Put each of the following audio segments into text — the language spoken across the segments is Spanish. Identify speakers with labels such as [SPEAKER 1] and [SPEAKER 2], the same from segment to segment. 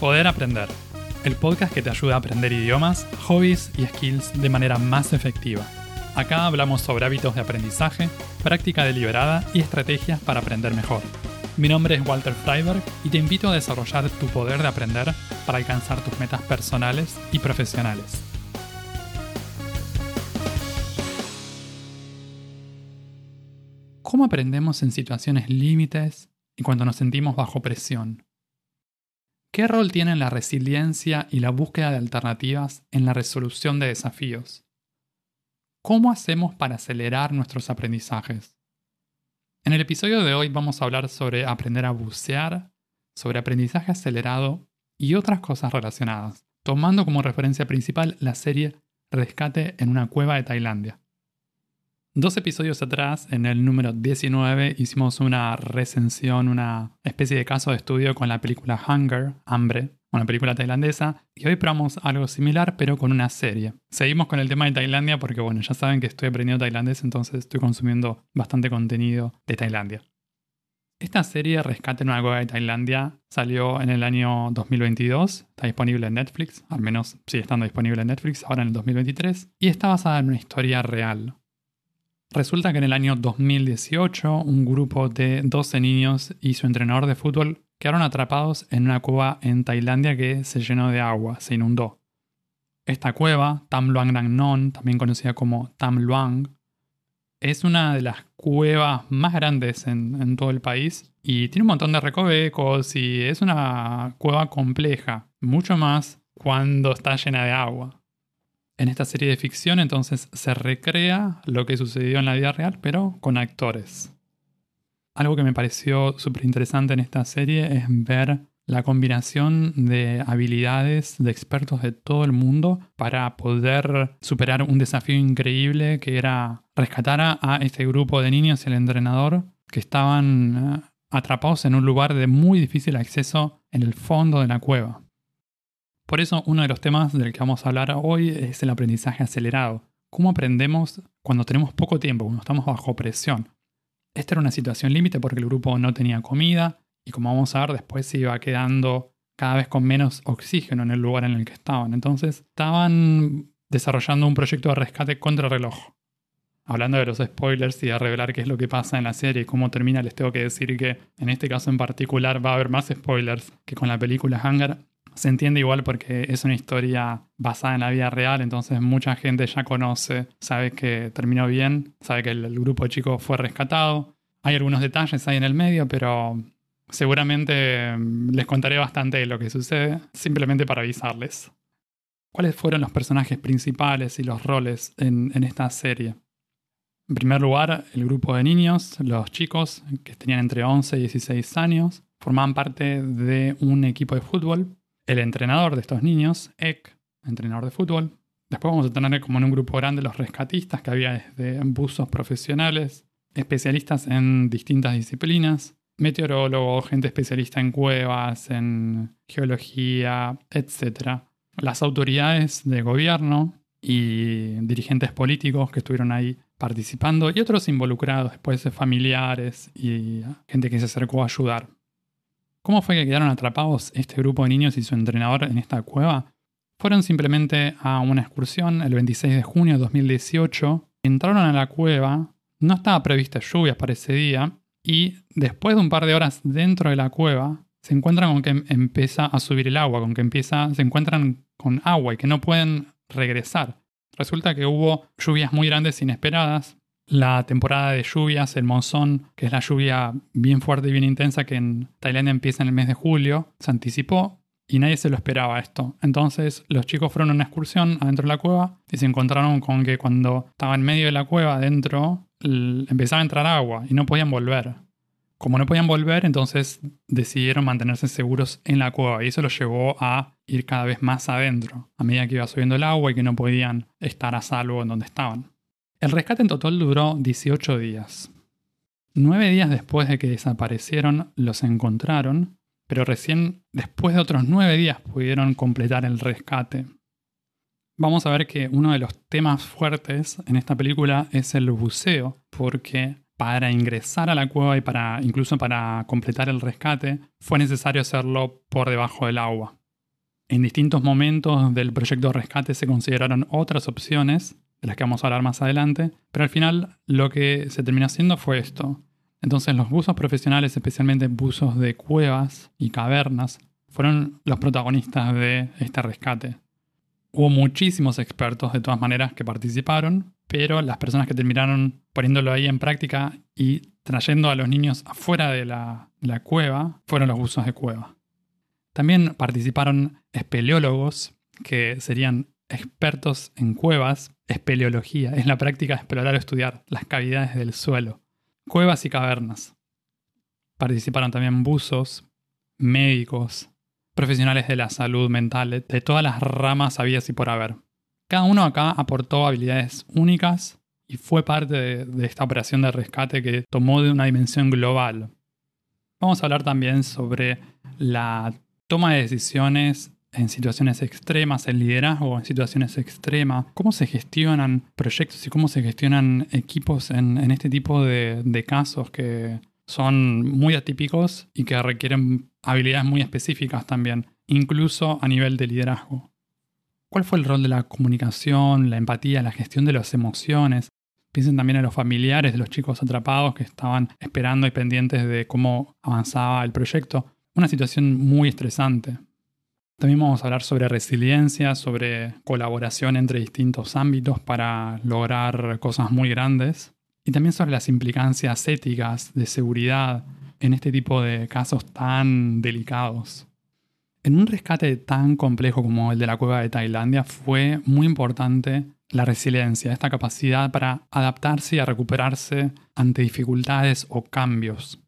[SPEAKER 1] Poder Aprender, el podcast que te ayuda a aprender idiomas, hobbies y skills de manera más efectiva. Acá hablamos sobre hábitos de aprendizaje, práctica deliberada y estrategias para aprender mejor. Mi nombre es Walter Freiberg y te invito a desarrollar tu poder de aprender para alcanzar tus metas personales y profesionales. ¿Cómo aprendemos en situaciones límites y cuando nos sentimos bajo presión? ¿Qué rol tienen la resiliencia y la búsqueda de alternativas en la resolución de desafíos? ¿Cómo hacemos para acelerar nuestros aprendizajes? En el episodio de hoy vamos a hablar sobre aprender a bucear, sobre aprendizaje acelerado y otras cosas relacionadas, tomando como referencia principal la serie Rescate en una cueva de Tailandia. Dos episodios atrás, en el número 19, hicimos una recensión, una especie de caso de estudio con la película Hunger, Hambre, una película tailandesa, y hoy probamos algo similar pero con una serie. Seguimos con el tema de Tailandia porque, bueno, ya saben que estoy aprendiendo tailandés, entonces estoy consumiendo bastante contenido de Tailandia. Esta serie Rescate en una cueva de Tailandia salió en el año 2022, está disponible en Netflix, al menos sigue estando disponible en Netflix ahora en el 2023, y está basada en una historia real. Resulta que en el año 2018 un grupo de 12 niños y su entrenador de fútbol quedaron atrapados en una cueva en Tailandia que se llenó de agua, se inundó. Esta cueva, Tam Luang Nang Non, también conocida como Tam Luang, es una de las cuevas más grandes en, en, todo el país y tiene un montón de recovecos y es una cueva compleja, mucho más cuando está llena de agua. En esta serie de ficción entonces se recrea lo que sucedió en la vida real, pero con actores. Algo que me pareció súper interesante en esta serie es ver la combinación de habilidades de expertos de todo el mundo para poder superar un desafío increíble que era rescatar a este grupo de niños y el entrenador que estaban eh, atrapados en un lugar de muy difícil acceso en el fondo de la cueva. Por eso uno de los temas del que vamos a hablar hoy es el aprendizaje acelerado. ¿Cómo aprendemos cuando tenemos poco tiempo, cuando estamos bajo presión? Esta era una situación límite porque el grupo no tenía comida y como vamos a ver después se iba quedando cada vez con menos oxígeno en el lugar en el que estaban. Entonces estaban desarrollando un proyecto de rescate contra reloj. Hablando de los spoilers y de revelar qué es lo que pasa en la serie y cómo termina, les tengo que decir que en este caso en particular va a haber más spoilers que con la película Hangar se entiende igual porque es una historia basada en la vida real, entonces mucha gente ya conoce, sabe que terminó bien, sabe que el, grupo de chicos fue rescatado. Hay algunos detalles ahí en el medio, pero seguramente mm, les contaré bastante de lo que sucede, simplemente para avisarles. ¿Cuáles fueron los personajes principales y los roles en, en esta serie? En primer lugar, el grupo de niños, los chicos que tenían entre 11 y 16 años, formaban parte de un equipo de fútbol el entrenador de estos niños, Ek, entrenador de fútbol. Después vamos a tener como en un grupo grande los rescatistas, que había desde buzos profesionales, especialistas en distintas disciplinas, meteorólogos, gente especialista en cuevas, en geología, etc. Las autoridades de gobierno y dirigentes políticos que estuvieron ahí participando y otros involucrados, después familiares y gente que se acercó a ayudar. ¿Cómo fue que quedaron atrapados este grupo de niños y su entrenador en esta cueva? Fueron simplemente a una excursión el 26 de junio de 2018, entraron a la cueva, no estaba prevista lluvias para ese día, y después de un par de horas dentro de la cueva, se encuentran con que empieza a subir el agua, con que empieza, se encuentran con agua y que no pueden regresar. Resulta que hubo lluvias muy grandes inesperadas, la temporada de lluvias, el monzón, que es la lluvia bien fuerte y bien intensa que en Tailandia empieza en el mes de julio, se anticipó y nadie se lo esperaba esto. Entonces los chicos fueron a una excursión adentro de la cueva y se encontraron con que cuando estaba en medio de la cueva adentro empezaba a entrar agua y no podían volver. Como no podían volver, entonces decidieron mantenerse seguros en la cueva y eso los llevó a ir cada vez más adentro, a medida que iba subiendo el agua y que no podían estar a salvo en donde estaban. El rescate en total duró 18 días. Nueve días después de que desaparecieron, los encontraron, pero recién después de otros nueve días pudieron completar el rescate. Vamos a ver que uno de los temas fuertes en esta película es el buceo, porque para ingresar a la cueva y para incluso para completar el rescate fue necesario hacerlo por debajo del agua. En distintos momentos del proyecto rescate se consideraron otras opciones, de las que vamos a hablar más adelante, pero al final lo que se terminó haciendo fue esto. Entonces los buzos profesionales, especialmente buzos de cuevas y cavernas, fueron los protagonistas de este rescate. Hubo muchísimos expertos de todas maneras que participaron, pero las personas que terminaron poniéndolo ahí en práctica y trayendo a los niños afuera de la, cueva fueron los buzos de cueva. También participaron espeleólogos, que serían expertos en cuevas, espeleología, es la práctica de explorar o estudiar las cavidades del suelo, cuevas y cavernas. Participaron también buzos, médicos, profesionales de la salud mental, de todas las ramas habidas y por haber. Cada uno acá aportó habilidades únicas y fue parte de, de, esta operación de rescate que tomó de una dimensión global. Vamos a hablar también sobre la toma de decisiones en situaciones extremas, el liderazgo en situaciones extremas, cómo se gestionan proyectos y cómo se gestionan equipos en, este tipo de, de casos que son muy atípicos y que requieren habilidades muy específicas también, incluso a nivel de liderazgo. ¿Cuál fue el rol de la comunicación, la empatía, la gestión de las emociones? Piensen también en los familiares de los chicos atrapados que estaban esperando y pendientes de cómo avanzaba el proyecto. Una situación muy estresante. También vamos a hablar sobre resiliencia, sobre colaboración entre distintos ámbitos para lograr cosas muy grandes. Y también sobre las implicancias éticas de seguridad en este tipo de casos tan delicados. En un rescate tan complejo como el de la cueva de Tailandia fue muy importante la resiliencia, esta capacidad para adaptarse y recuperarse ante dificultades o cambios.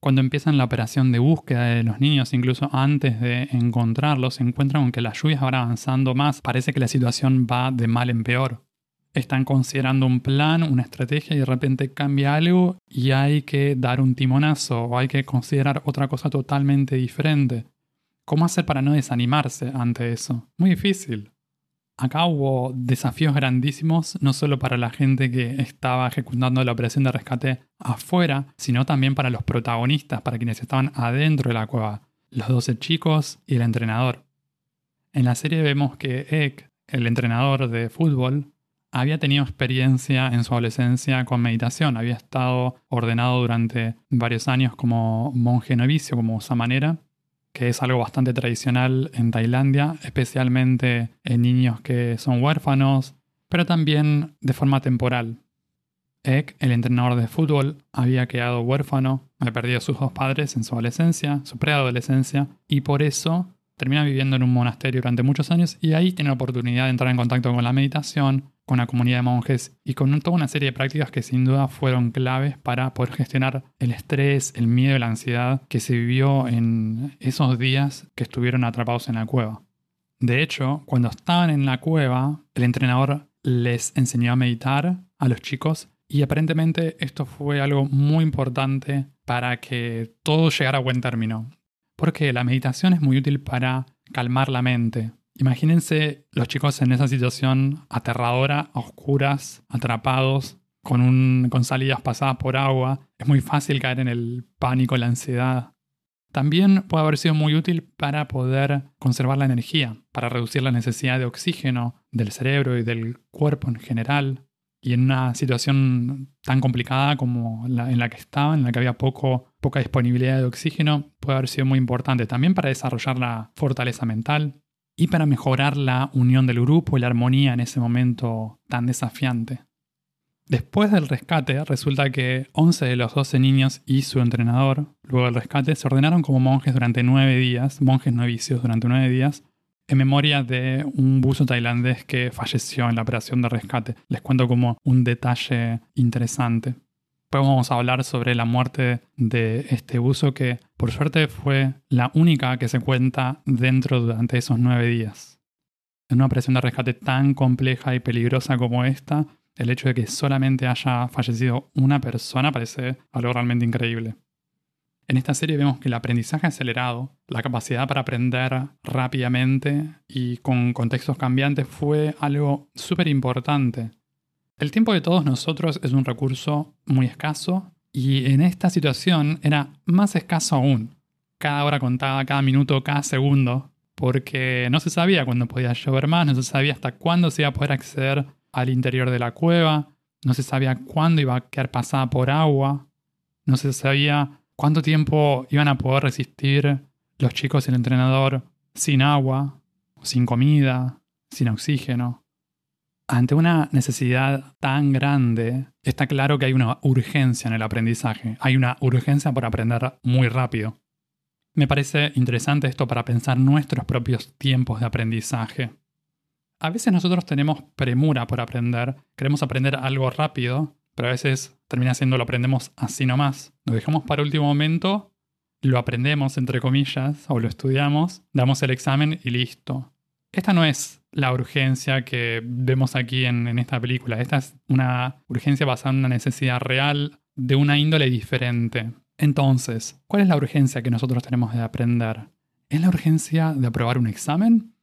[SPEAKER 1] Cuando empiezan la operación de búsqueda de los niños, incluso antes de encontrarlos, se encuentran con que las lluvias van avanzando más. Parece que la situación va de mal en peor. Están considerando un plan, una estrategia y de repente cambia algo y hay que dar un timonazo o hay que considerar otra cosa totalmente diferente. ¿Cómo hacer para no desanimarse ante eso? Muy difícil. Acá hubo desafíos grandísimos, no solo para la gente que estaba ejecutando la operación de rescate afuera, sino también para los protagonistas, para quienes estaban adentro de la cueva, los 12 chicos y el entrenador. En la serie vemos que Ek, el entrenador de fútbol, había tenido experiencia en su adolescencia con meditación, había estado ordenado durante varios años como monje novicio, como manera que es algo bastante tradicional en Tailandia, especialmente en niños que son huérfanos, pero también de forma temporal. Ek, el entrenador de fútbol, había quedado huérfano, había perdido a sus dos padres en su adolescencia, su preadolescencia, y por eso termina viviendo en un monasterio durante muchos años y ahí tiene la oportunidad de entrar en contacto con la meditación, con la comunidad de monjes y con toda una serie de prácticas que sin duda fueron claves para poder gestionar el estrés, el miedo y la ansiedad que se vivió en esos días que estuvieron atrapados en la cueva. De hecho, cuando estaban en la cueva, el entrenador les enseñó a meditar a los chicos y aparentemente esto fue algo muy importante para que todo llegara a buen término. Porque la meditación es muy útil para calmar la mente, Imagínense los chicos en esa situación aterradora, oscuras, atrapados, con salidas pasadas por agua. Es muy fácil caer en el pánico, la ansiedad. También puede haber sido muy útil para poder conservar la energía, para reducir la necesidad de oxígeno del cerebro y del cuerpo en general. Y en una situación tan complicada como la en la que estaba, en la que había poco, poca disponibilidad de oxígeno, puede haber sido muy importante. También para desarrollar la fortaleza mental, y para mejorar la unión del grupo y la armonía en ese momento tan desafiante. Después del rescate, resulta que 11 de los 12 niños y su entrenador, luego del rescate, se ordenaron como monjes durante 9 días, monjes novicios durante 9 días, en memoria de un buzo tailandés que falleció en la operación de rescate. Les cuento como un detalle interesante. Después vamos a hablar sobre la muerte de este buzo que por suerte fue la única que se cuenta dentro durante esos nueve días. En una operación de rescate tan compleja y peligrosa como esta, el hecho de que solamente haya fallecido una persona parece algo realmente increíble. En esta serie vemos que el aprendizaje acelerado, la capacidad para aprender rápidamente y con contextos cambiantes fue algo súper importante el tiempo de todos nosotros es un recurso muy escaso y en esta situación era más escaso aún. Cada hora contada, cada minuto, cada segundo porque no se sabía cuándo podía llover más, no se sabía hasta cuándo se iba a poder acceder al interior de la cueva, no se sabía cuándo iba a quedar pasada por agua, no se sabía cuánto tiempo iban a poder resistir los chicos y el entrenador sin agua, sin comida, sin oxígeno. Ante una necesidad tan grande, está claro que hay una urgencia en el aprendizaje, hay una urgencia por aprender muy rápido. Me parece interesante esto para pensar nuestros propios tiempos de aprendizaje. A veces nosotros tenemos premura por aprender, queremos aprender algo rápido, pero a veces termina siendo lo aprendemos así nomás. Lo dejamos para último momento, lo aprendemos entre comillas o lo estudiamos, damos el examen y listo. Esta no es la urgencia que vemos aquí en, esta película. Esta es una urgencia basada en una necesidad real de una índole diferente. Entonces, ¿cuál es la urgencia que nosotros tenemos de aprender? ¿Es la urgencia de aprobar un examen?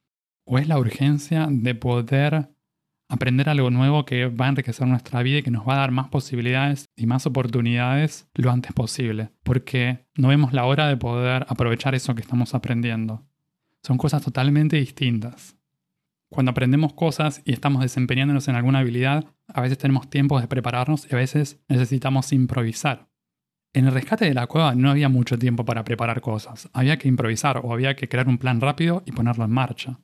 [SPEAKER 1] ¿O es la urgencia de poder aprender algo nuevo que va a enriquecer nuestra vida y que nos va a dar más posibilidades y más oportunidades lo antes posible? Porque no vemos la hora de poder aprovechar eso que estamos aprendiendo. Son cosas totalmente distintas. Cuando aprendemos cosas y estamos desempeñándonos en alguna habilidad, a veces tenemos tiempo de prepararnos y a veces necesitamos improvisar. En el rescate de la cueva no había mucho tiempo para preparar cosas, había que improvisar o había que crear un plan rápido y ponerlo en marcha.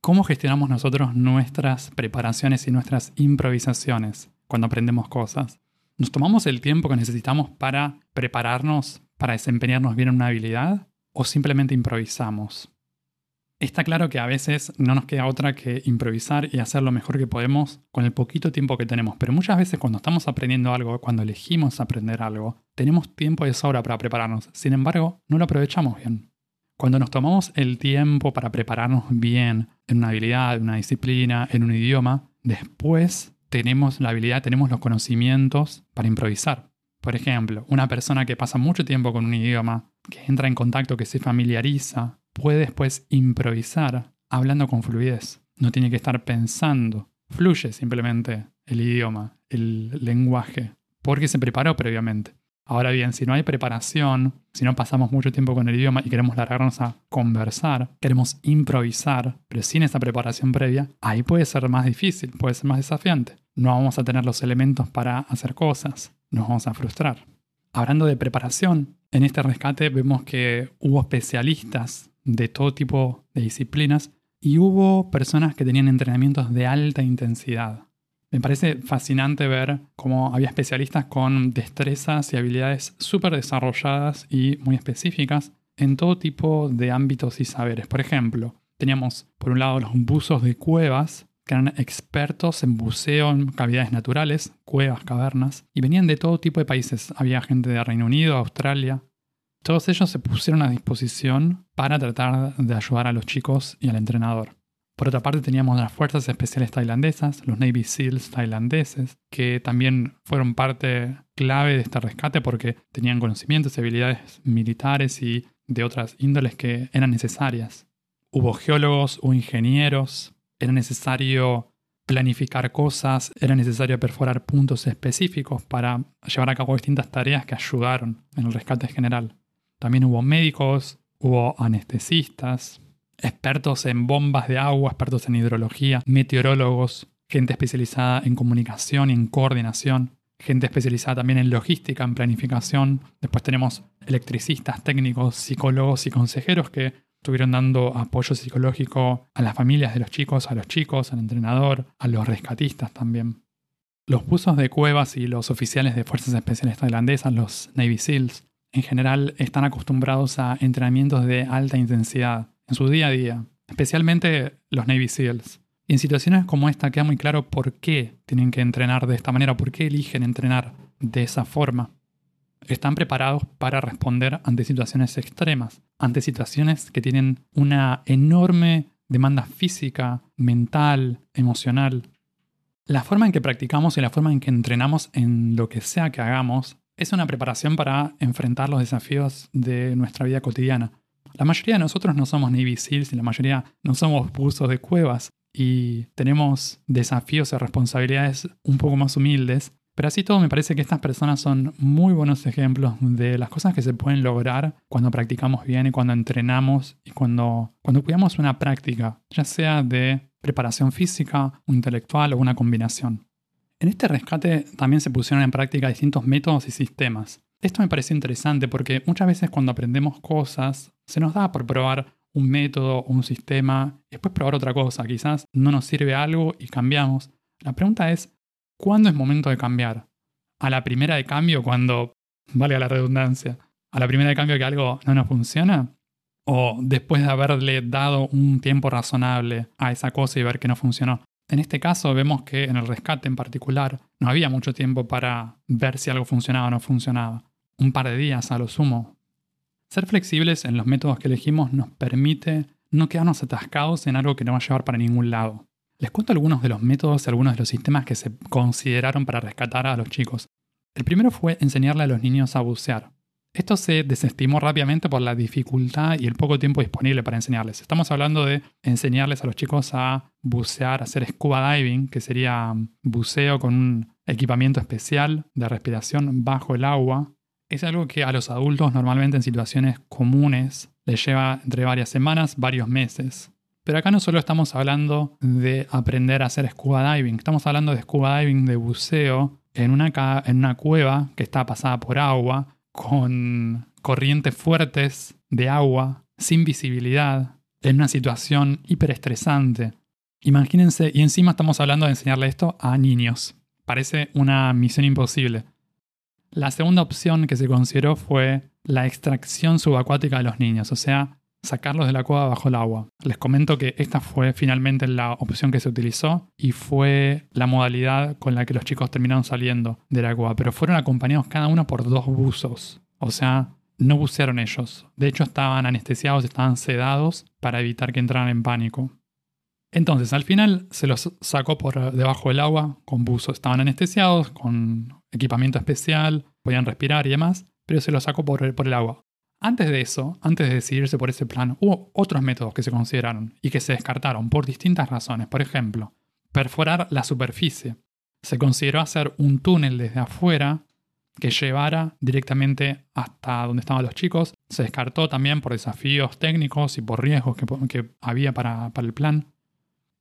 [SPEAKER 1] ¿Cómo gestionamos nosotros nuestras preparaciones y nuestras improvisaciones cuando aprendemos cosas? ¿Nos tomamos el tiempo que necesitamos para prepararnos, para desempeñarnos bien en una habilidad? ¿O simplemente improvisamos? Está claro que a veces no nos queda otra que improvisar y hacer lo mejor que podemos con el poquito tiempo que tenemos, pero muchas veces cuando estamos aprendiendo algo, cuando elegimos aprender algo, tenemos tiempo de sobra para prepararnos, sin embargo, no lo aprovechamos bien. Cuando nos tomamos el tiempo para prepararnos bien en una habilidad, en una disciplina, en un idioma, después tenemos la habilidad, tenemos los conocimientos para improvisar. Por ejemplo, una persona que pasa mucho tiempo con un idioma, que entra en contacto, que se familiariza, puede después improvisar hablando con fluidez. No tiene que estar pensando. Fluye simplemente el idioma, el lenguaje, porque se preparó previamente. Ahora bien, si no hay preparación, si no pasamos mucho tiempo con el idioma y queremos largarnos a conversar, queremos improvisar, pero sin esa preparación previa, ahí puede ser más difícil, puede ser más desafiante. No vamos a tener los elementos para hacer cosas, nos vamos a frustrar. Hablando de preparación, en este rescate vemos que hubo especialistas de todo tipo de disciplinas y hubo personas que tenían entrenamientos de alta intensidad. Me parece fascinante ver cómo había especialistas con destrezas y habilidades súper desarrolladas y muy específicas en todo tipo de ámbitos y saberes. Por ejemplo, teníamos por un lado los buzos de cuevas, que eran expertos en buceo en cavidades naturales, cuevas, cavernas, y venían de todo tipo de países. Había gente de Reino Unido, Australia. Todos ellos se pusieron a disposición para tratar de ayudar a los chicos y al entrenador. Por otra parte teníamos las Fuerzas Especiales Tailandesas, los Navy SEALs tailandeses, que también fueron parte clave de este rescate porque tenían conocimientos y habilidades militares y de otras índoles que eran necesarias. Hubo geólogos o ingenieros, era necesario planificar cosas, era necesario perforar puntos específicos para llevar a cabo distintas tareas que ayudaron en el rescate general. También hubo médicos, hubo anestesistas, expertos en bombas de agua, expertos en hidrología, meteorólogos, gente especializada en comunicación y en coordinación, gente especializada también en logística, en planificación. Después tenemos electricistas, técnicos, psicólogos y consejeros que estuvieron dando apoyo psicológico a las familias de los chicos, a los chicos, al entrenador, a los rescatistas también. Los buzos de cuevas y los oficiales de Fuerzas Especiales Tailandesas, los Navy SEALs, en general están acostumbrados a entrenamientos de alta intensidad, en su día a día, especialmente los Navy SEALs. Y en situaciones como esta queda muy claro por qué tienen que entrenar de esta manera, por qué eligen entrenar de esa forma. Están preparados para responder ante situaciones extremas, ante situaciones que tienen una enorme demanda física, mental, emocional. La forma en que practicamos y la forma en que entrenamos en lo que sea que hagamos es una preparación para enfrentar los desafíos de nuestra vida cotidiana. La mayoría de nosotros no somos Navy SEALs y la mayoría no somos buzos de cuevas y tenemos desafíos y responsabilidades un poco más humildes, Pero así todo me parece que estas personas son muy buenos ejemplos de las cosas que se pueden lograr cuando practicamos bien y cuando entrenamos y cuando, cuando cuidamos una práctica, ya sea de preparación física intelectual o una combinación. En este rescate también se pusieron en práctica distintos métodos y sistemas. Esto me parece interesante porque muchas veces cuando aprendemos cosas se nos da por probar un método un sistema y después probar otra cosa. Quizás no nos sirve algo y cambiamos. La pregunta es, ¿Cuándo es momento de cambiar? ¿A la primera de cambio cuando, valga la redundancia, a la primera de cambio que algo no nos funciona? ¿O después de haberle dado un tiempo razonable a esa cosa y ver que no funcionó? En este caso vemos que en el rescate en particular no había mucho tiempo para ver si algo funcionaba o no funcionaba. Un par de días a lo sumo. Ser flexibles en los métodos que elegimos nos permite no quedarnos atascados en algo que no va a llevar para ningún lado. Les cuento algunos de los métodos y algunos de los sistemas que se consideraron para rescatar a los chicos. El primero fue enseñarle a los niños a bucear. Esto se desestimó rápidamente por la dificultad y el poco tiempo disponible para enseñarles. Estamos hablando de enseñarles a los chicos a bucear, a hacer scuba diving, que sería buceo con un equipamiento especial de respiración bajo el agua. Es algo que a los adultos normalmente en situaciones comunes les lleva entre varias semanas, varios meses. Pero acá no solo estamos hablando de aprender a hacer scuba diving, estamos hablando de scuba diving de buceo en una, en una cueva que está pasada por agua, con corrientes fuertes de agua, sin visibilidad, en una situación hiperestresante. Imagínense, y encima estamos hablando de enseñarle esto a niños. Parece una misión imposible. La segunda opción que se consideró fue la extracción subacuática de los niños, o sea, sacarlos de la cueva bajo el agua. Les comento que esta fue finalmente la opción que se utilizó y fue la modalidad con la que los chicos terminaron saliendo de la cueva, pero fueron acompañados cada uno por dos buzos. O sea, no bucearon ellos. De hecho, estaban anestesiados, estaban sedados para evitar que entraran en pánico. Entonces, al final se los sacó por debajo del agua con buzos. Estaban anestesiados, con equipamiento especial, podían respirar y demás, pero se los sacó por el agua. Antes de eso, antes de decidirse por ese plan, hubo otros métodos que se consideraron y que se descartaron por distintas razones. Por ejemplo, perforar la superficie. Se consideró hacer un túnel desde afuera que llevara directamente hasta donde estaban los chicos. Se descartó también por desafíos técnicos y por riesgos que, había para, para el plan.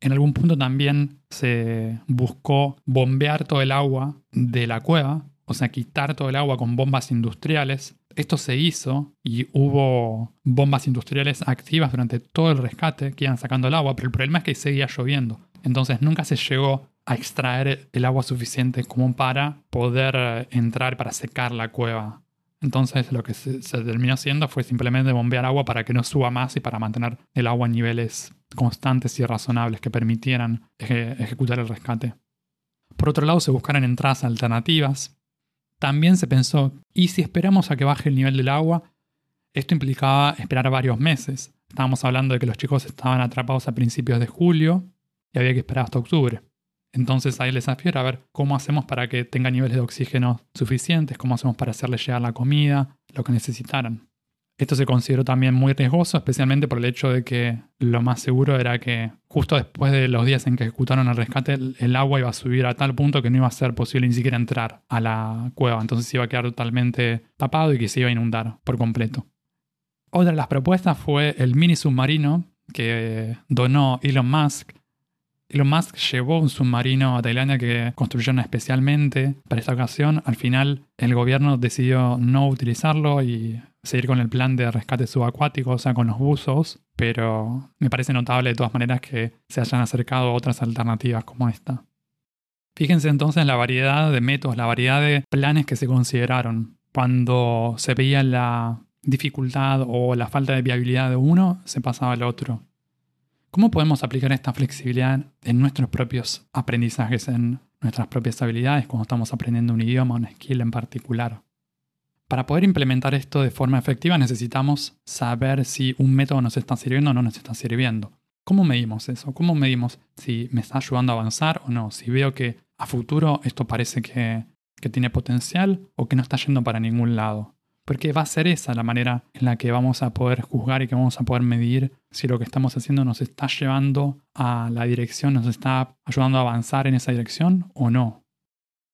[SPEAKER 1] En algún punto también se buscó bombear todo el agua de la cueva, o sea, quitar todo el agua con bombas industriales esto se hizo y hubo bombas industriales activas durante todo el rescate que iban sacando el agua, pero el problema es que seguía lloviendo. Entonces nunca se llegó a extraer el agua suficiente como para poder eh, entrar para secar la cueva. Entonces lo que se, terminó haciendo fue simplemente bombear agua para que no suba más y para mantener el agua a niveles constantes y razonables que permitieran ejecutar el rescate. Por otro lado, se buscaron entradas alternativas también se pensó, ¿y si esperamos a que baje el nivel del agua? Esto implicaba esperar varios meses. Estábamos hablando de que los chicos estaban atrapados a principios de julio y había que esperar hasta octubre. Entonces ahí el desafío era ver cómo hacemos para que tenga niveles de oxígeno suficientes, cómo hacemos para hacerles llegar la comida, lo que necesitaran. Esto se consideró también muy riesgoso, especialmente por el hecho de que lo más seguro era que justo después de los días en que ejecutaron el rescate, el agua iba a subir a tal punto que no iba a ser posible ni siquiera entrar a la cueva. Entonces iba a quedar totalmente tapado y que se iba a inundar por completo. Otra de las propuestas fue el mini submarino que donó Elon Musk. Elon Musk llevó un submarino a Tailandia que construyeron especialmente para esta ocasión. Al final el gobierno decidió no utilizarlo y seguir con el plan de rescate subacuático, o sea, con los buzos, pero me parece notable de todas maneras que se hayan acercado a otras alternativas como esta. Fíjense entonces la variedad de métodos, la variedad de planes que se consideraron. Cuando se veía la dificultad o la falta de viabilidad de uno, se pasaba al otro. ¿Cómo podemos aplicar esta flexibilidad en nuestros propios aprendizajes, en nuestras propias habilidades cuando estamos aprendiendo un idioma, un skill en particular? Para poder implementar esto de forma efectiva necesitamos saber si un método nos está sirviendo o no nos está sirviendo. ¿Cómo medimos eso? ¿Cómo medimos si me está ayudando a avanzar o no? Si veo que a futuro esto parece que, que tiene potencial o que no está yendo para ningún lado. Porque va a ser esa la manera en la que vamos a poder juzgar y que vamos a poder medir si lo que estamos haciendo nos está llevando a la dirección, nos está ayudando a avanzar en esa dirección o no.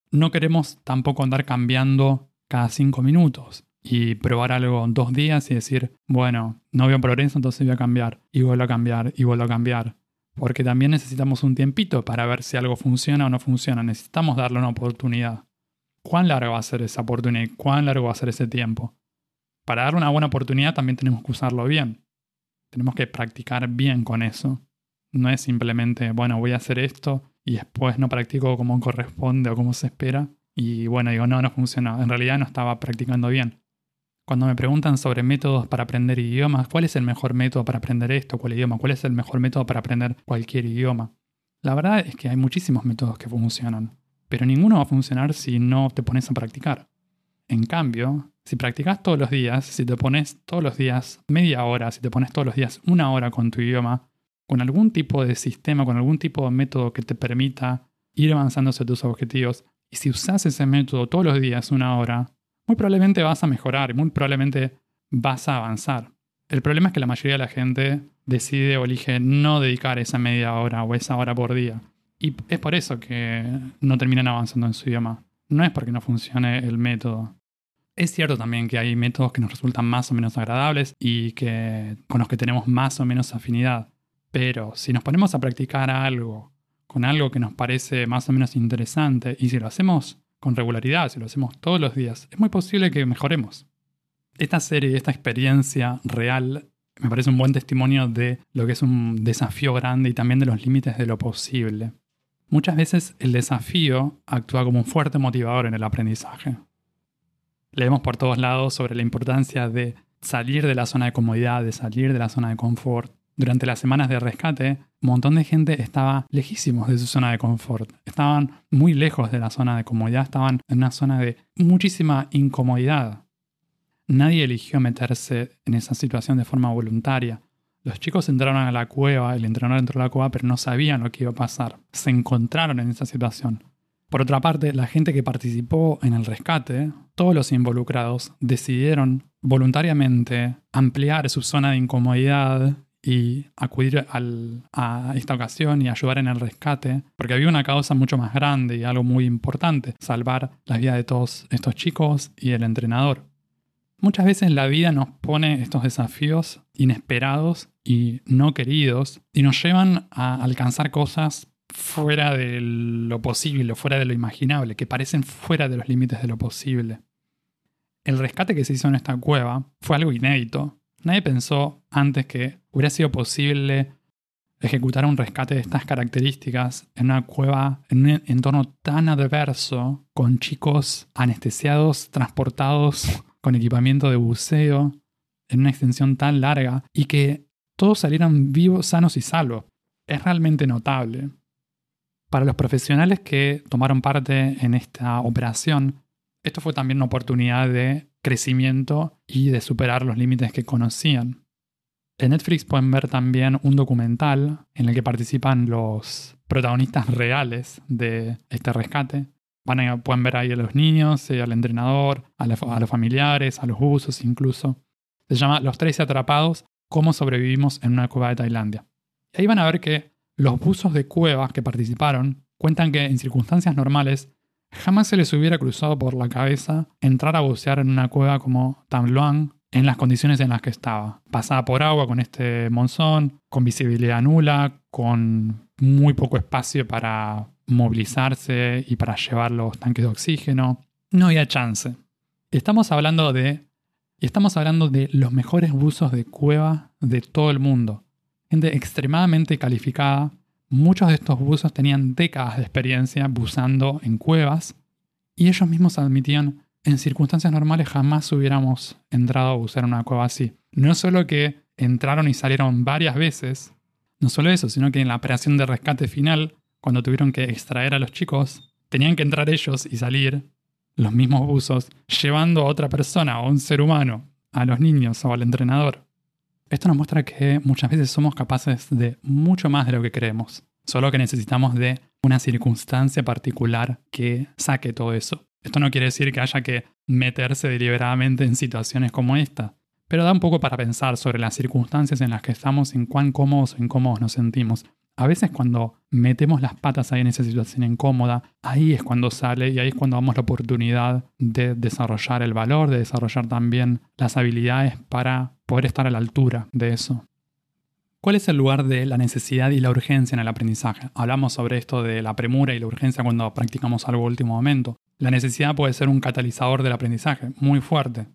[SPEAKER 1] no queremos tampoco andar cambiando cada cinco minutos y probar algo dos días y decir, bueno, no veo progreso, entonces voy a cambiar, y vuelvo a cambiar, y vuelvo a cambiar. Porque también necesitamos un tiempito para ver si algo funciona o no funciona. Necesitamos darle una oportunidad. ¿Cuán largo va a ser esa oportunidad? ¿Cuán largo va a ser ese tiempo? Para darle una buena oportunidad también tenemos que usarlo bien. Tenemos que practicar bien con eso. No es simplemente, bueno, voy a hacer esto y después no practico como corresponde o como se espera. Y bueno, digo, no, no funciona. En realidad no estaba practicando bien. Cuando me preguntan sobre métodos para aprender idiomas, ¿cuál es el mejor método para aprender esto, cuál idioma? ¿Cuál es el mejor método para aprender cualquier idioma? La verdad es que hay muchísimos métodos que funcionan, pero ninguno va a funcionar si no te pones a practicar. En cambio, si practicas todos los días, si te pones todos los días media hora, si te pones todos los días una hora con tu idioma, con algún tipo de sistema, con algún tipo de método que te permita ir avanzando hacia tus objetivos, y si usas ese método todos los días una hora, muy probablemente vas a mejorar y muy probablemente vas a avanzar. El problema es que la mayoría de la gente decide o elige no dedicar esa media hora o esa hora por día. Y es por eso que no terminan avanzando en su idioma. No es porque no funcione el método. Es cierto también que hay métodos que nos resultan más o menos agradables y que, con los que tenemos más o menos afinidad. Pero si nos ponemos a practicar algo con algo que nos parece más o menos interesante y si lo hacemos con regularidad, si lo hacemos todos los días, es muy posible que mejoremos. Esta serie, esta experiencia real, me parece un buen testimonio de lo que es un desafío grande y también de los límites de lo posible. Muchas veces el desafío actúa como un fuerte motivador en el aprendizaje. Leemos por todos lados sobre la importancia de salir de la zona de comodidad, de salir de la zona de confort, durante las semanas de rescate, un montón de gente estaba lejísimos de su zona de confort. Estaban muy lejos de la zona de comodidad, estaban en una zona de muchísima incomodidad. Nadie eligió meterse en esa situación de forma voluntaria. Los chicos entraron a la cueva, el entrenador entró a la cueva, pero no sabían lo que iba a pasar. Se encontraron en esa situación. Por otra parte, la gente que participó en el rescate, todos los involucrados, decidieron voluntariamente ampliar su zona de incomodidad y acudir a esta ocasión y ayudar en el rescate, porque había una causa mucho más grande y algo muy importante, salvar la vida de todos estos chicos y el entrenador. Muchas veces la vida nos pone estos desafíos inesperados y no queridos y nos llevan a alcanzar cosas fuera de lo posible, fuera de lo imaginable, que parecen fuera de los límites de lo posible. El rescate que se hizo en esta cueva fue algo inédito. Nadie pensó antes que hubiera sido posible ejecutar un rescate de estas características en una cueva, en un entorno tan adverso, con chicos anestesiados, transportados con equipamiento de buceo, en una extensión tan larga, y que todos salieran vivos, sanos y salvos. Es realmente notable. Para los profesionales que tomaron parte en esta operación, esto fue también una oportunidad de crecimiento y de superar los límites que conocían. En Netflix pueden ver también un documental en el que participan los protagonistas reales de este rescate. Van a, pueden ver ahí a los niños, eh, al entrenador, a, los familiares, a los buzos incluso. Se llama Los 13 atrapados, cómo sobrevivimos en una cueva de Tailandia. Ahí van a ver que los buzos de cuevas que participaron cuentan que en circunstancias normales jamás se les hubiera cruzado por la cabeza entrar a bucear en una cueva como Tam Luang en las condiciones en las que estaba. Pasada por agua con este monzón, con visibilidad nula, con muy poco espacio para movilizarse y para llevar los tanques de oxígeno. No había chance. Estamos hablando de. Estamos hablando de los mejores buzos de cueva de todo el mundo. Gente extremadamente calificada. Muchos de estos buzos tenían décadas de experiencia buzando en cuevas. Y ellos mismos admitían en circunstancias normales jamás hubiéramos entrado a buscar una cueva así. No solo que entraron y salieron varias veces, no solo eso, sino que en la operación de rescate final, cuando tuvieron que extraer a los chicos, tenían que entrar ellos y salir, los mismos buzos, llevando a otra persona o un ser humano, a los niños o al entrenador. Esto nos muestra que muchas veces somos capaces de mucho más de lo que creemos, solo que necesitamos de una circunstancia particular que saque todo eso. Esto no quiere decir que haya que meterse deliberadamente en situaciones como esta, pero da un poco para pensar sobre las circunstancias en las que estamos, en cuán cómodos o incómodos nos sentimos. A veces cuando metemos las patas ahí en esa situación incómoda, ahí es cuando sale y ahí es cuando damos la oportunidad de desarrollar el valor, de desarrollar también las habilidades para poder estar a la altura de eso. ¿Cuál es el lugar de la necesidad y la urgencia en el aprendizaje? Hablamos sobre esto de la premura y la urgencia cuando practicamos algo último momento. La necesidad puede ser un catalizador del aprendizaje, muy fuerte.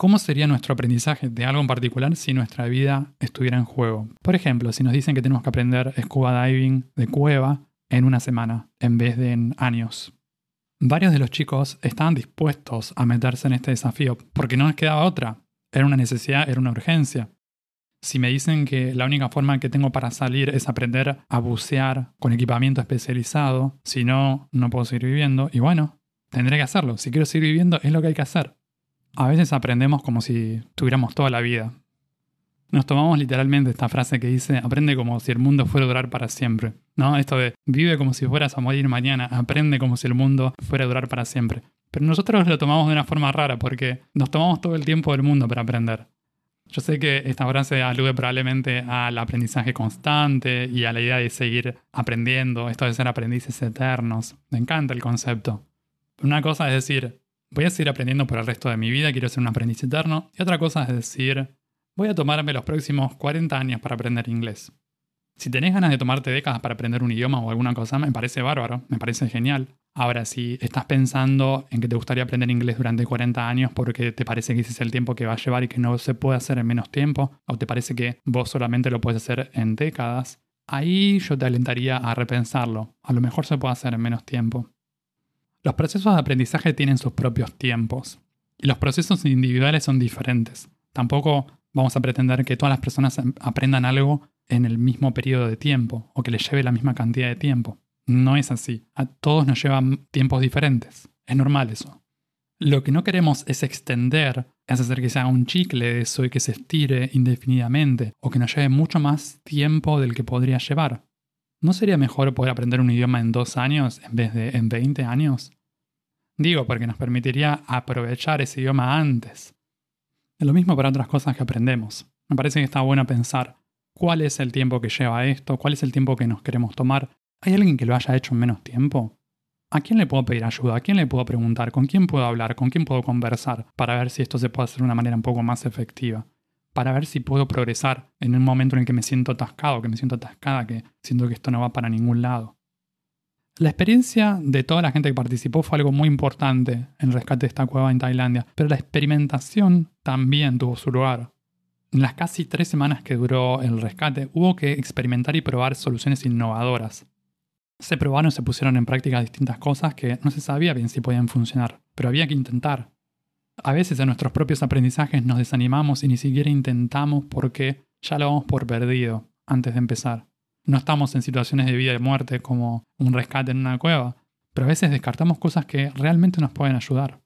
[SPEAKER 1] ¿Cómo sería nuestro aprendizaje de algo en particular si nuestra vida estuviera en juego? Por ejemplo, si nos dicen que tenemos que aprender scuba diving de cueva en una semana en vez de en años. Varios de los chicos estaban dispuestos a meterse en este desafío porque no les quedaba otra. Era una necesidad, era una urgencia. Si me dicen que la única forma que tengo para salir es aprender a bucear con equipamiento especializado, si no, no puedo seguir viviendo, y bueno, tendré que hacerlo. Si quiero seguir viviendo, es lo que hay que hacer. A veces aprendemos como si tuviéramos toda la vida. Nos tomamos literalmente esta frase que dice, aprende como si el mundo fuera a durar para siempre. ¿No? Esto de, vive como si fueras a morir mañana, aprende como si el mundo fuera a durar para siempre. Pero nosotros lo tomamos de una forma rara porque nos tomamos todo el tiempo del mundo para aprender. Yo sé que esta frase alude probablemente al aprendizaje constante y a la idea de seguir aprendiendo, esto de ser aprendices eternos. Me encanta el concepto. Una cosa es decir, voy a seguir aprendiendo por el resto de mi vida, quiero ser un aprendiz eterno. Y otra cosa es decir, voy a tomarme los próximos 40 años para aprender inglés. Si tenés ganas de tomarte décadas para aprender un idioma o alguna cosa, me parece bárbaro, me parece genial. Ahora, si estás pensando en que te gustaría aprender inglés durante 40 años porque te parece que ese es el tiempo que va a llevar y que no se puede hacer en menos tiempo, o te parece que vos solamente lo puedes hacer en décadas, ahí yo te alentaría a repensarlo. A lo mejor se puede hacer en menos tiempo. Los procesos de aprendizaje tienen sus propios tiempos y los procesos individuales son diferentes. Tampoco vamos a pretender que todas las personas aprendan algo en el mismo periodo de tiempo o que les lleve la misma cantidad de tiempo. No es así. A todos nos llevan tiempos diferentes. Es normal eso. Lo que no queremos es extender, es hacer que se un chicle de eso y que se estire indefinidamente o que nos lleve mucho más tiempo del que podría llevar. ¿No sería mejor poder aprender un idioma en dos años en vez de en 20 años? Digo, porque nos permitiría aprovechar ese idioma antes. Es lo mismo para otras cosas que aprendemos. Me parece que está bueno pensar cuál es el tiempo que lleva esto, cuál es el tiempo que nos queremos tomar. ¿Hay alguien que lo haya hecho en menos tiempo? ¿A quién le puedo pedir ayuda? ¿A quién le puedo preguntar? ¿Con quién puedo hablar? ¿Con quién puedo conversar? Para ver si esto se puede hacer de una manera un poco más efectiva para ver si puedo progresar en un momento en el que me siento atascado, que me siento atascada, que siento que esto no va para ningún lado. La experiencia de toda la gente que participó fue algo muy importante en el rescate de esta cueva en Tailandia, pero la experimentación también tuvo su lugar. En las casi tres semanas que duró el rescate hubo que experimentar y probar soluciones innovadoras. Se probaron y se pusieron en práctica distintas cosas que no se sabía bien si podían funcionar, pero había que intentar. A veces en nuestros propios aprendizajes nos desanimamos y ni siquiera intentamos porque ya lo vamos por perdido antes de empezar. No estamos en situaciones de vida y muerte como un rescate en una cueva, pero a veces descartamos cosas que realmente nos pueden ayudar.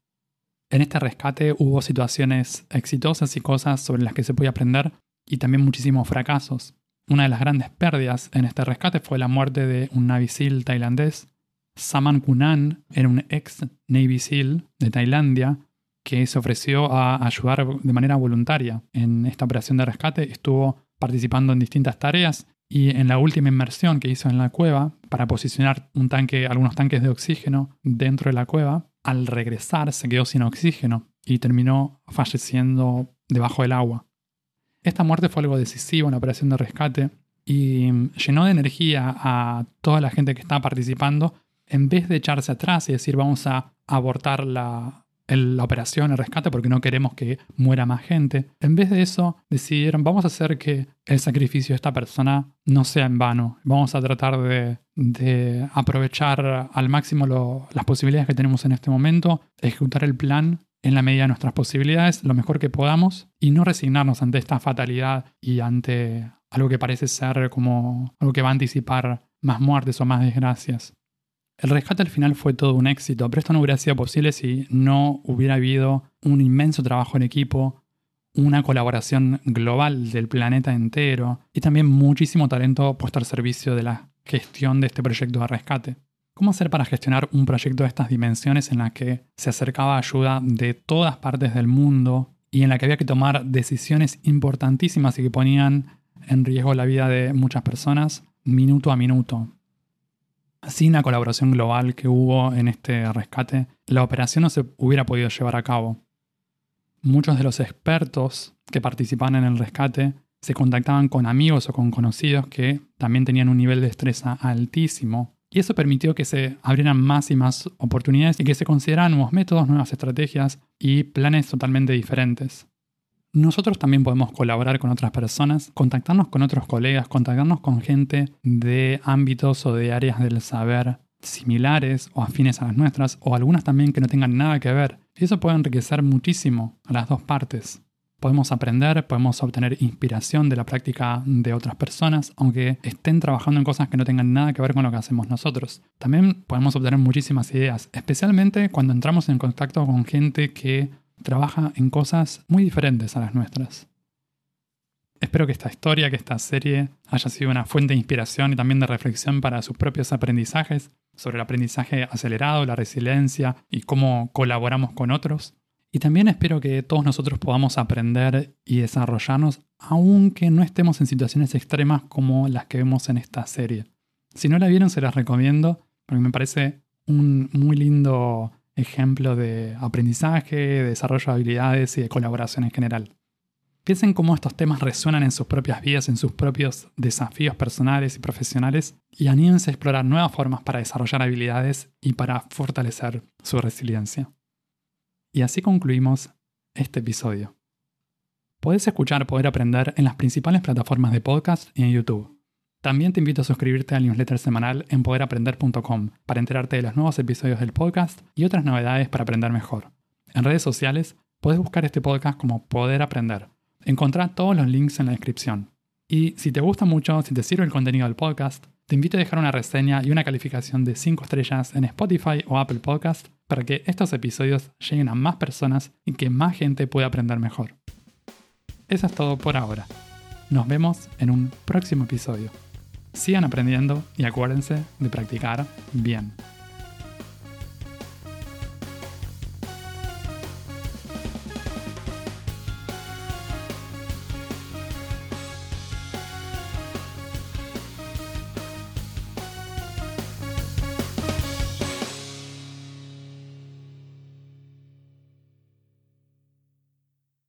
[SPEAKER 1] En este rescate hubo situaciones exitosas y cosas sobre las que se podía aprender y también muchísimos fracasos. Una de las grandes pérdidas en este rescate fue la muerte de un Navy SEAL tailandés. Saman Kunan era un ex Navy SEAL de Tailandia que se ofreció a ayudar de manera voluntaria en esta operación de rescate. Estuvo participando en distintas tareas y en la última inmersión que hizo en la cueva para posicionar algunos tanques de oxígeno dentro de la cueva, al regresar se quedó sin oxígeno y terminó falleciendo debajo del agua. Esta muerte fue algo decisivo en la operación de rescate y llenó de energía a toda la gente que estaba participando en vez de echarse atrás y decir vamos a abortar la, la operación, el rescate, porque no queremos que muera más gente. En vez de eso, decidieron, vamos a hacer que el sacrificio de esta persona no sea en vano. Vamos a tratar de, aprovechar al máximo las posibilidades que tenemos en este momento, ejecutar el plan en la medida de nuestras posibilidades, lo mejor que podamos, y no resignarnos ante esta fatalidad y ante algo que parece ser como algo que va a anticipar más muertes o más desgracias. El rescate al final fue todo un éxito, pero esto no hubiera sido posible si no hubiera habido un inmenso trabajo en equipo, una colaboración global del planeta entero y también muchísimo talento puesto al servicio de la gestión de este proyecto de rescate. ¿Cómo hacer para gestionar un proyecto de estas dimensiones en la que se acercaba ayuda de todas partes del mundo y en la que había que tomar decisiones importantísimas y que ponían en riesgo la vida de muchas personas? minuto a minuto. Sin la colaboración global que hubo en este rescate, la operación no se hubiera podido llevar a cabo. Muchos de los expertos que participaban en el rescate se contactaban con amigos o con conocidos que también tenían un nivel de destreza altísimo. Y eso permitió que se abrieran más y más oportunidades y que se consideraran nuevos métodos, nuevas estrategias y planes totalmente diferentes. Nosotros también podemos colaborar con otras personas, contactarnos con otros colegas, contactarnos con gente de ámbitos o de áreas del saber similares o afines a las nuestras, o algunas también que no tengan nada que ver. Eso puede enriquecer muchísimo a las dos partes. Podemos aprender, podemos obtener inspiración de la práctica de otras personas, aunque estén trabajando en cosas que no tengan nada que ver con lo que hacemos nosotros. También podemos obtener muchísimas ideas, especialmente cuando entramos en contacto con gente que trabaja en cosas muy diferentes a las nuestras. Espero que esta historia, que esta serie haya sido una fuente de inspiración y también de reflexión para sus propios aprendizajes sobre el aprendizaje acelerado, la resiliencia y cómo colaboramos con otros. Y también espero que todos nosotros podamos aprender y desarrollarnos aunque no estemos en situaciones extremas como las que vemos en esta serie. Si no la vieron se las recomiendo porque me parece un muy lindo ejemplo de aprendizaje, de desarrollo de habilidades y de colaboración en general. Piensen cómo estos temas resuenan en sus propias vidas, en sus propios desafíos personales y profesionales, y anímense a explorar nuevas formas para desarrollar habilidades y para fortalecer su resiliencia. Y así concluimos este episodio. Puedes escuchar Poder Aprender en las principales plataformas de podcast y en YouTube. También te invito a suscribirte al newsletter semanal en poderaprender.com para enterarte de los nuevos episodios del podcast y otras novedades para aprender mejor. En redes sociales puedes buscar este podcast como Poder Aprender. Encontrá todos los links en la descripción. Y si te gusta mucho, si te sirve el contenido del podcast, te invito a dejar una reseña y una calificación de 5 estrellas en Spotify o Apple Podcast para que estos episodios lleguen a más personas y que más gente pueda aprender mejor. Eso es todo por ahora. Nos vemos en un próximo episodio. Sigan aprendiendo y acuérdense de practicar bien.